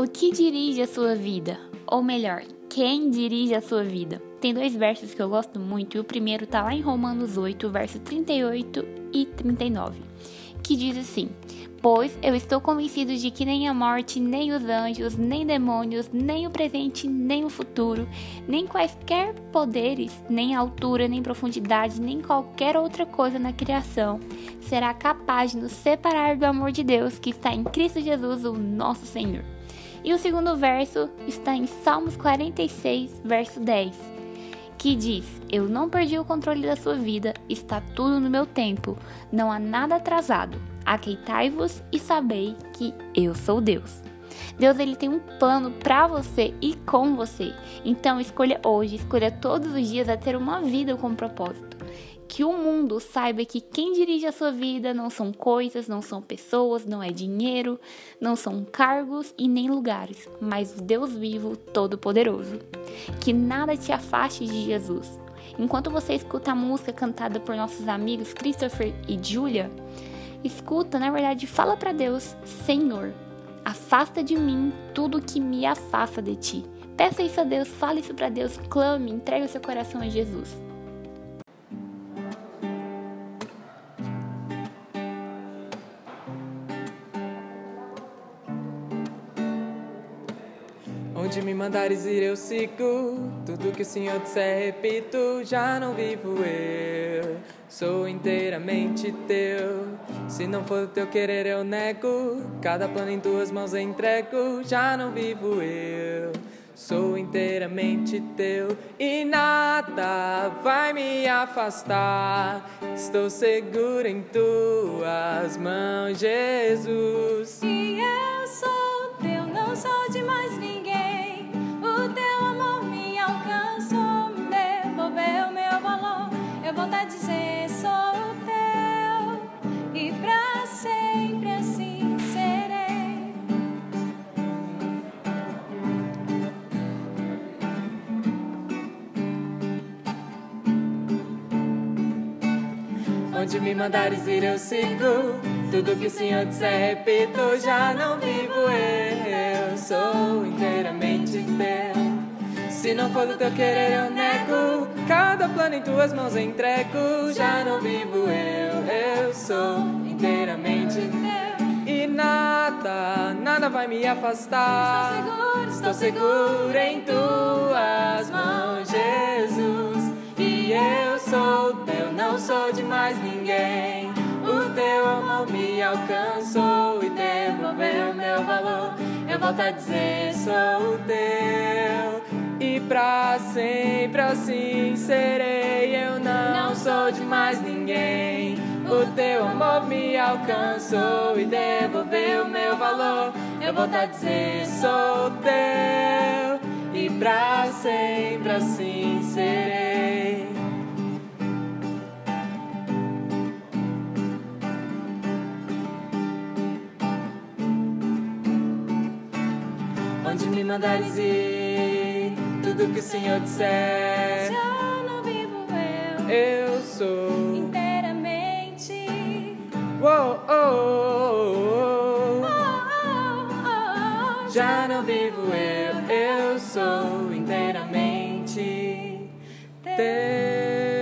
O que dirige a sua vida? Ou melhor, quem dirige a sua vida? Tem dois versos que eu gosto muito, e o primeiro está lá em Romanos 8, verso 38 e 39, que diz assim: Pois eu estou convencido de que nem a morte, nem os anjos, nem demônios, nem o presente, nem o futuro, nem quaisquer poderes, nem altura, nem profundidade, nem qualquer outra coisa na criação será capaz de nos separar do amor de Deus que está em Cristo Jesus, o nosso Senhor. E o segundo verso está em Salmos 46, verso 10, que diz: Eu não perdi o controle da sua vida, está tudo no meu tempo, não há nada atrasado Aqueitai-vos e sabei que eu sou Deus. Deus ele tem um plano para você e com você. Então escolha hoje, escolha todos os dias a ter uma vida com propósito. Que o mundo saiba que quem dirige a sua vida não são coisas, não são pessoas, não é dinheiro, não são cargos e nem lugares, mas o Deus vivo, todo-poderoso. Que nada te afaste de Jesus. Enquanto você escuta a música cantada por nossos amigos Christopher e Julia, Escuta, na verdade, fala para Deus: Senhor, afasta de mim tudo que me afasta de ti. Peça isso a Deus, fale isso para Deus, clame, entregue o seu coração a Jesus. Onde me mandares ir eu sigo, tudo que o Senhor disser repito, já não vivo eu, sou inteiramente teu. Se não for o teu querer eu nego, cada plano em tuas mãos entrego, já não vivo eu. Sou inteiramente teu e nada vai me afastar. Estou seguro em tuas mãos, Jesus. E eu Onde me mandares ir eu sigo. Tudo que o Senhor disser repito, já não vivo eu. Sou inteiramente teu. Se não for do teu querer eu nego. Cada plano em tuas mãos entrego. Já não vivo eu. Eu sou inteiramente teu. E nada, nada vai me afastar. Estou seguro, Estou seguro em tuas mãos, sou teu, não sou de mais ninguém. O teu amor me alcançou e devolveu meu valor. Eu volto a dizer, sou teu. E pra sempre assim serei. Eu não sou de mais ninguém. O teu amor me alcançou e devolveu meu valor. Eu volto a dizer, sou teu. E pra sempre assim serei. Onde me mandares ir, tudo que o Senhor disser, Já não vivo eu eu sou. inteiramente. Uou, oh, oh, Oh, oh. oh, oh, oh, Já não vivo eu, eu sou inteiramente teu.